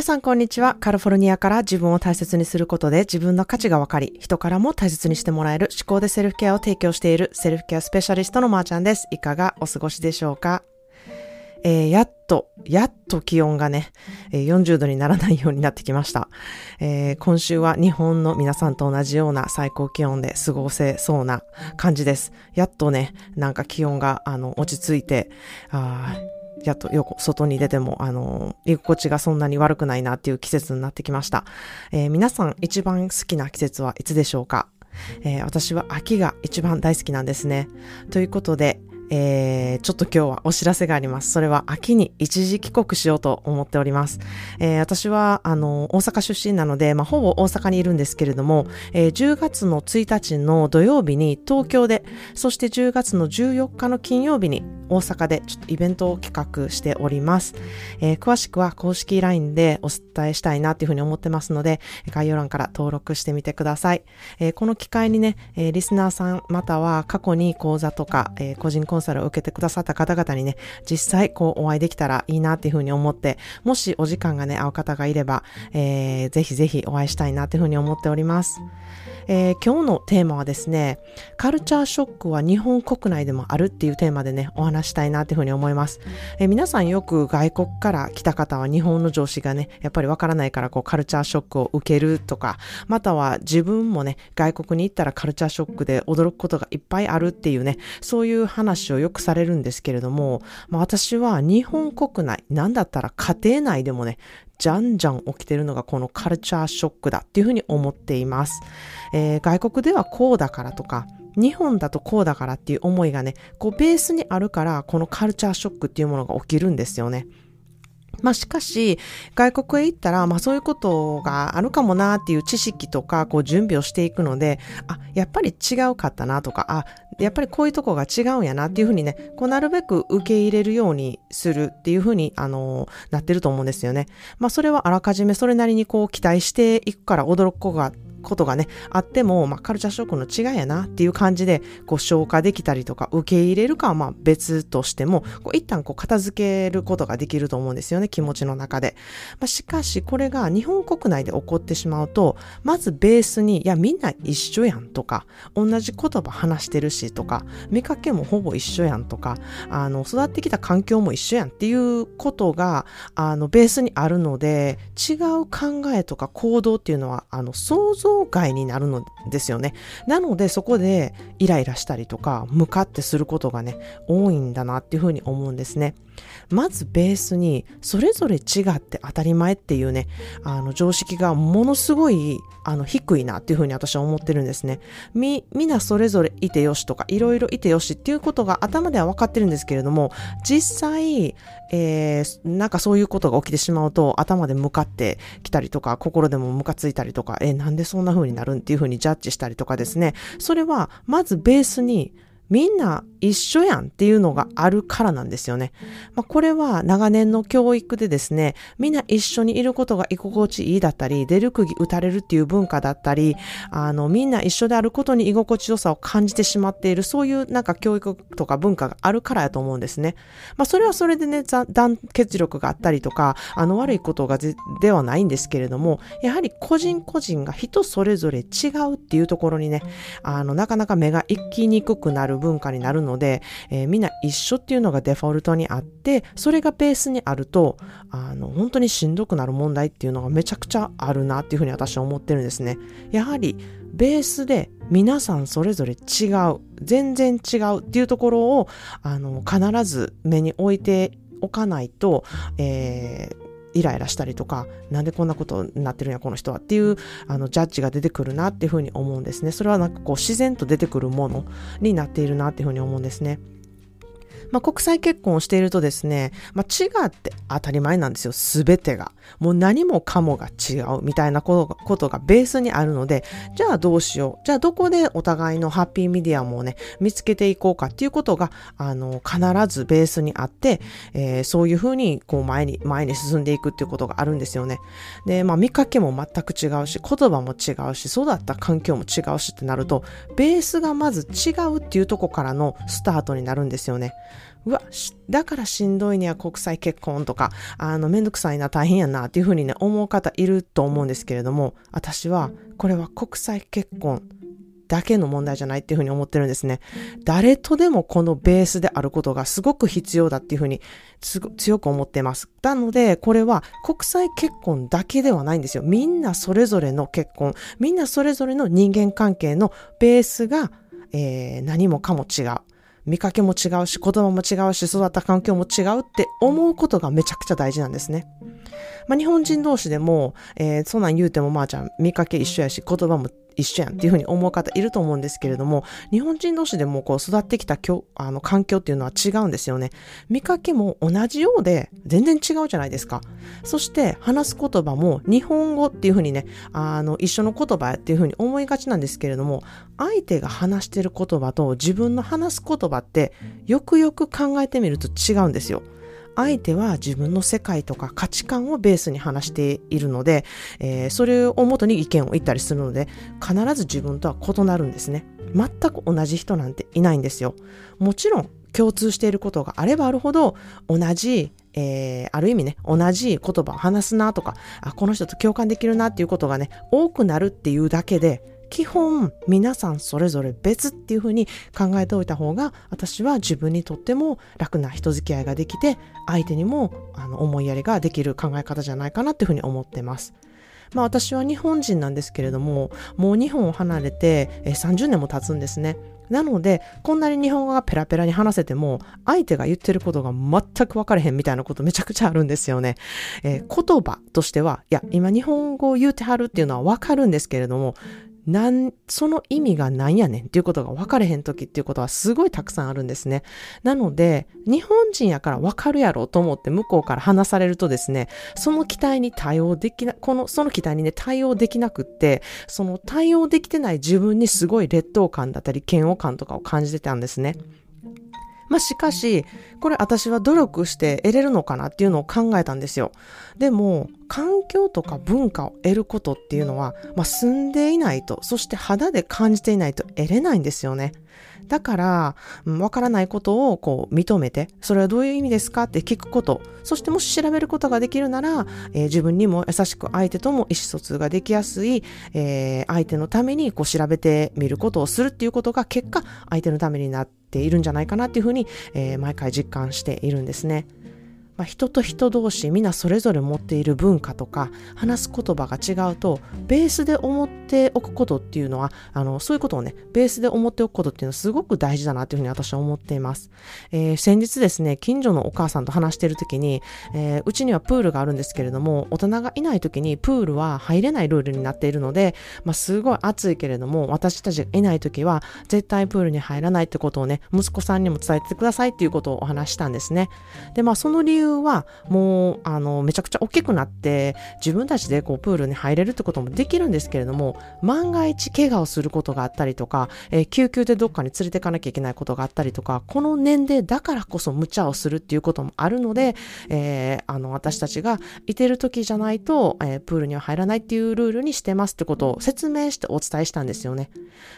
皆さんこんにちは。カリフォルニアから自分を大切にすることで自分の価値が分かり、人からも大切にしてもらえる思考でセルフケアを提供しているセルフケアスペシャリストのまーちゃんです。いかがお過ごしでしょうか？えー、やっと、やっと気温がね、40度にならないようになってきました、えー、今週は日本の皆さんと同じような最高気温で過ごせそうな感じです。やっとね、なんか気温が、あの、落ち着いて、あやっとよく外に出ても、あの、居心地がそんなに悪くないなっていう季節になってきました。えー、皆さん一番好きな季節はいつでしょうか？えー、私は秋が一番大好きなんですね。ということで、えー、ちょっと今日はお知らせがあります。それは秋に一時帰国しようと思っております。えー、私は、あの、大阪出身なので、まあ、ほぼ大阪にいるんですけれども、えー、10月の1日の土曜日に東京で、そして10月の14日の金曜日に大阪でちょっとイベントを企画しております。えー、詳しくは公式 LINE でお伝えしたいなというふうに思ってますので、概要欄から登録してみてください。えー、この機会にね、えー、リスナーさんまたは過去に講座とか、えー、個人コンサルを受けてくださった方々にね、実際こうお会いできたらいいなっていうふうに思って、もしお時間がね、合う方がいれば、えー、ぜひぜひお会いしたいなっていうふうに思っております。えー、今日のテーマはですね、カルチャーショックは日本国内でもあるっていうテーマでね、お話したいなっていうふうに思います。えー、皆さんよく外国から来た方は日本の常識がね、やっぱりわからないからこうカルチャーショックを受けるとか、または自分もね、外国に行ったらカルチャーショックで驚くことがいっぱいあるっていうね、そういう話をよくされるんですけれども、まあ、私は日本国内、なんだったら家庭内でもね、じゃんじゃん起きてるのがこのカルチャーショックだっていうふうに思っています。えー、外国ではこうだからとか、日本だとこうだからっていう思いがね、こうベースにあるから、このカルチャーショックっていうものが起きるんですよね。まあしかし、外国へ行ったら、まあそういうことがあるかもなっていう知識とか、こう準備をしていくので、あ、やっぱり違うかったなとか、あ、やっぱりこういうとこが違うんやなっていうふうにね、こうなるべく受け入れるようにするっていうふうに、あの、なってると思うんですよね。まあそれはあらかじめそれなりにこう期待していくから驚く子がことがね、あっても、まあ、カルチャーショックの違いやなっていう感じで、こう、消化できたりとか、受け入れるかはまあ別としても、こう一旦こう、片付けることができると思うんですよね、気持ちの中で。まあ、しかし、これが日本国内で起こってしまうと、まずベースに、いや、みんな一緒やんとか、同じ言葉話してるしとか、見かけもほぼ一緒やんとか、あの、育ってきた環境も一緒やんっていうことが、あの、ベースにあるので、違う考えとか行動っていうのは、あの、想像想会になるのですよね。なのでそこでイライラしたりとか、ムカってすることがね、多いんだなっていうふうに思うんですね。まずベースにそれぞれ違って当たり前っていうね、あの常識がものすごいあの低いなっていうふうに私は思ってるんですね。み、みなそれぞれいてよしとかいろいろいてよしっていうことが頭では分かってるんですけれども、実際、えー、なんかそういうことが起きてしまうと頭で向かってきたりとか心でもムカついたりとか、えー、なんでそんな風になるんっていう風にジャッジしたりとかですね。それはまずベースにみんな一緒やんっていうのがあるからなんですよね。まあ、これは長年の教育でですね、みんな一緒にいることが居心地いいだったり、出る釘打たれるっていう文化だったり、あの、みんな一緒であることに居心地よさを感じてしまっている、そういうなんか教育とか文化があるからやと思うんですね。まあ、それはそれでね、団結力があったりとか、あの悪いことがではないんですけれども、やはり個人個人が人それぞれ違うっていうところにね、あの、なかなか目が行きにくくなる文化になるのので、えー、みんな一緒っていうのがデフォルトにあって、それがベースにあると、あの、本当にしんどくなる問題っていうのがめちゃくちゃあるなっていうふうに私は思ってるんですね。やはり、ベースで皆さんそれぞれ違う、全然違うっていうところを、あの、必ず目に置いておかないと、えーイライラしたりとか、なんでこんなことになってるんや、この人はっていう、あの、ジャッジが出てくるなっていうふうに思うんですね。それはなんかこう、自然と出てくるものになっているなっていうふうに思うんですね。まあ、国際結婚をしているとですね、まあ、違って当たり前なんですよ。すべてが。もう何もかもが違うみたいなことがベースにあるので、じゃあどうしよう。じゃあどこでお互いのハッピーミディアムをね、見つけていこうかっていうことが、あの、必ずベースにあって、えー、そういうふうに、こう前に、前に進んでいくっていうことがあるんですよね。で、まあ見かけも全く違うし、言葉も違うし、育った環境も違うしってなると、ベースがまず違うっていうとこからのスタートになるんですよね。うわ、だからしんどいには国際結婚とか、あの、めんどくさいな、大変やな、っていうふうにね、思う方いると思うんですけれども、私は、これは国際結婚だけの問題じゃないっていうふうに思ってるんですね。誰とでもこのベースであることがすごく必要だっていうふうに強く思っています。なので、これは国際結婚だけではないんですよ。みんなそれぞれの結婚、みんなそれぞれの人間関係のベースが、えー、何もかも違う。見かけも違うし、言葉も違うし、育った環境も違うって思うことがめちゃくちゃ大事なんですね。まあ、日本人同士でも、えー、そんなん言うてもまあちゃん見かけ一緒やし、言葉も一緒やんっていうふうに思う方いると思うんですけれども、日本人同士でもこう育ってきたきょあの環境っていうのは違うんですよね。見かけも同じようで全然違うじゃないですか。そして話す言葉も日本語っていうふうにね、あの一緒の言葉やっていうふうに思いがちなんですけれども、相手が話してる言葉と自分の話す言葉ってよくよく考えてみると違うんですよ。相手は自分の世界とか価値観をベースに話しているので、えー、それをもとに意見を言ったりするので、必ず自分とは異なるんですね。全く同じ人なんていないんですよ。もちろん共通していることがあればあるほど、同じえー、ある意味ね、同じ言葉を話すなとか、あ、この人と共感できるなっていうことがね、多くなるっていうだけで、基本皆さんそれぞれ別っていうふうに考えておいた方が私は自分にとっても楽な人付き合いができて相手にもあの思いやりができる考え方じゃないかなっていうふうに思ってます。まあ私は日本人なんですけれどももう日本を離れて30年も経つんですね。なので、こんなに日本語がペラペラに話せても、相手が言ってることが全く分かれへんみたいなことめちゃくちゃあるんですよね。えー、言葉としては、いや、今日本語を言うてはるっていうのは分かるんですけれども、なん、その意味が何やねんっていうことが分かれへん時っていうことはすごいたくさんあるんですね。なので、日本人やから分かるやろうと思って向こうから話されるとですね、その期待に対応できな、この、その期待にね、対応できなくって、その対応できてない自分にすごい劣等感だったり嫌悪感とかを感じてたんですね。まあ、しかし、これ私は努力して得れるのかなっていうのを考えたんですよ。でも、環境とか文化を得ることっていうのは、まあ、住んでいないと、そして肌で感じていないと得れないんですよね。だから、わからないことをこう認めて、それはどういう意味ですかって聞くこと、そしてもし調べることができるなら、えー、自分にも優しく相手とも意思疎通ができやすい、えー、相手のためにこう調べてみることをするっていうことが結果、相手のためになってているんじゃないかなっていうふうに、えー、毎回実感しているんですね。まあ、人と人同士皆それぞれ持っている文化とか話す言葉が違うとベースで思っておくことっていうのはあのそういうことをねベースで思っておくことっていうのはすごく大事だなというふうに私は思っています、えー、先日ですね近所のお母さんと話している時に、えー、うちにはプールがあるんですけれども大人がいない時にプールは入れないルールになっているので、まあ、すごい暑いけれども私たちがいない時は絶対プールに入らないってことをね息子さんにも伝えてくださいっていうことをお話したんですね。でまあその理由はもうあのめちゃくちゃ大きくなって自分たちでこうプールに入れるってこともできるんですけれども万が一怪我をすることがあったりとか、えー、救急でどっかに連れていかなきゃいけないことがあったりとかこの年齢だからこそ無茶をするっていうこともあるので、えー、あの私たちがいてる時じゃないと、えー、プールには入らないっていうルールにしてますってことを説明してお伝えしたんですよね。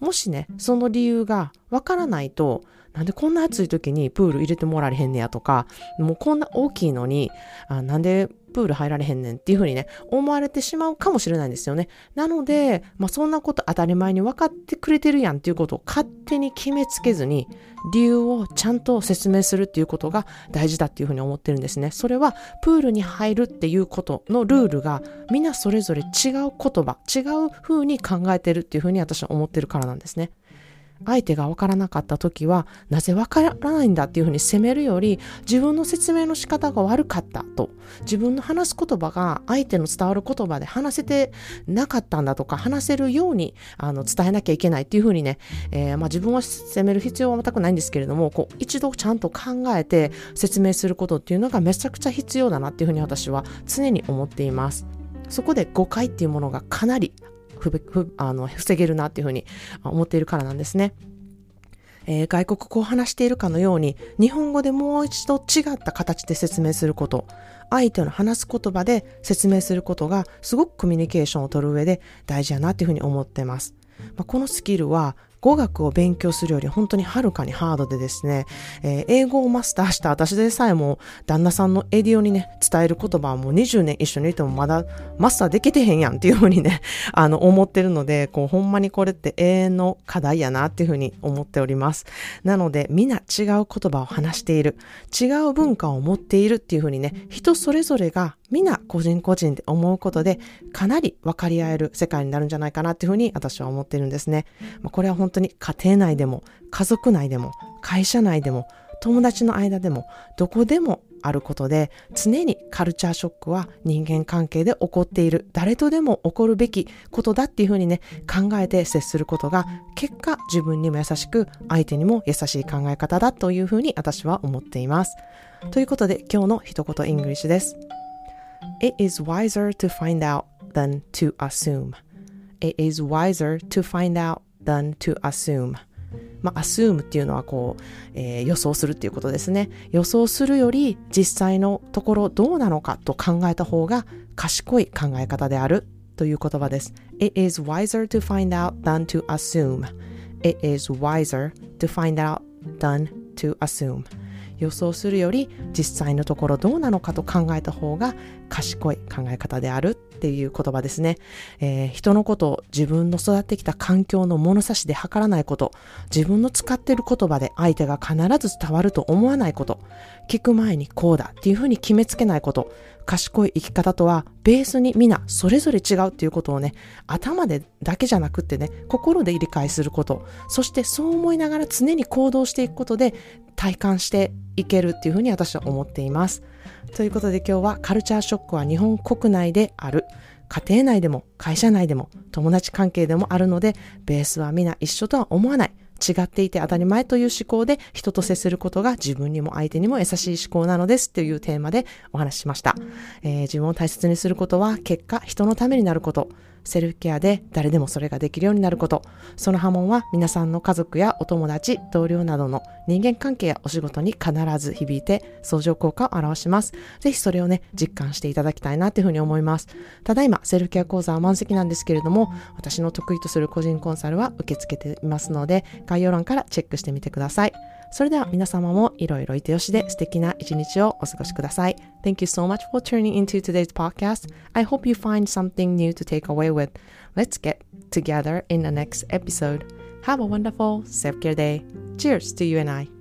もしねその理由がわからないとなんでこんな暑い時にプール入れてもらえへんねやとか、もうこんな大きいのに、あなんでプール入られへんねんっていう風にね、思われてしまうかもしれないんですよね。なので、まあそんなこと当たり前に分かってくれてるやんっていうことを勝手に決めつけずに、理由をちゃんと説明するっていうことが大事だっていう風に思ってるんですね。それは、プールに入るっていうことのルールが、みんなそれぞれ違う言葉、違う風に考えてるっていう風に私は思ってるからなんですね。相手が分からなかった時はなぜ分からないんだっていうふうに責めるより自分の説明の仕方が悪かったと自分の話す言葉が相手の伝わる言葉で話せてなかったんだとか話せるようにあの伝えなきゃいけないっていうふうにね、えー、まあ、自分を責める必要は全くないんですけれどもこう一度ちゃんと考えて説明することっていうのがめちゃくちゃ必要だなっていうふうに私は常に思っています。そこで誤解っていうものがかなりあの防げるなっていうふうに思っているからなんですね。えー、外国語を話しているかのように日本語でもう一度違った形で説明すること相手の話す言葉で説明することがすごくコミュニケーションを取る上で大事やなっていうふうに思ってます、まあ、このスキルは語学を勉強するより本当にはるかにハードでですね、えー、英語をマスターした私でさえも旦那さんのエディオにね、伝える言葉はもう20年一緒にいてもまだマスターできてへんやんっていうふうにね、あの、思ってるので、こう、ほんまにこれって永遠の課題やなっていうふうに思っております。なので、みんな違う言葉を話している、違う文化を持っているっていうふうにね、人それぞれが皆個人個人で思うことでかなり分かり合える世界になるんじゃないかなっていうふうに私は思ってるんですね。まあ、これは本当に家庭内でも家族内でも会社内でも友達の間でもどこでもあることで常にカルチャーショックは人間関係で起こっている誰とでも起こるべきことだっていうふうにね考えて接することが結果自分にも優しく相手にも優しい考え方だというふうに私は思っています。ということで今日の一言 English です。It is wiser to find out than to assume. It is wiser to find out than to assume. まあ、assume っていうのはこう、えー、予想するっていうことですね。予想するより実際のところどうなのかと考えた方が賢い考え方であるという言葉です。It is wiser to find out than to assume. It is wiser to find out than to assume. 予想するより実際のところどうなのかと考えた方が賢い考え方であるっていう言葉ですね、えー、人のことを自分の育ってきた環境の物差しで測らないこと。自分の使ってる言葉で相手が必ず伝わると思わないこと。聞く前にこうだっていうふうに決めつけないこと。賢い生き方とはベースに皆それぞれ違うっていうことをね頭でだけじゃなくってね心で理解すること。そしてそう思いながら常に行動していくことで体感していけるっていうふうに私は思っています。ということで今日はカルチャーショックは日本国内である。家庭内でも会社内でも友達関係でもあるのでベースは皆一緒とは思わない。違っていて当たり前という思考で人と接することが自分にも相手にも優しい思考なのですというテーマでお話ししました。えー、自分を大切にすることは結果人のためになること。セルフケアで誰でもそれができるようになること。その波紋は皆さんの家族やお友達、同僚などの人間関係やお仕事に必ず響いて相乗効果を表します。ぜひそれをね、実感していただきたいなというふうに思います。ただいま、セルフケア講座は満席なんですけれども、私の得意とする個人コンサルは受け付けていますので、概要欄からチェックしてみてください。それでは皆様もいろいろいてよしで素敵な一日をお過ごしください。Thank you so much for tuning into today's podcast. I hope you find something new to take away with. Let's get together in the next episode. Have a wonderful self-care day. Cheers to you and I.